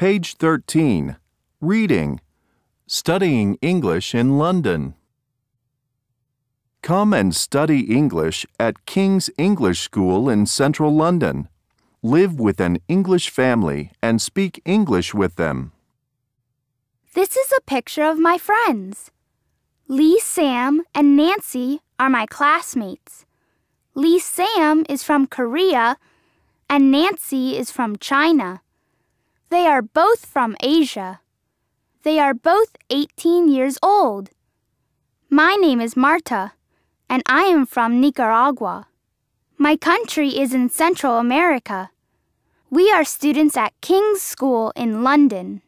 Page 13. Reading. Studying English in London. Come and study English at King's English School in central London. Live with an English family and speak English with them. This is a picture of my friends. Lee Sam and Nancy are my classmates. Lee Sam is from Korea and Nancy is from China. They are both from Asia. They are both 18 years old. My name is Marta, and I am from Nicaragua. My country is in Central America. We are students at King's School in London.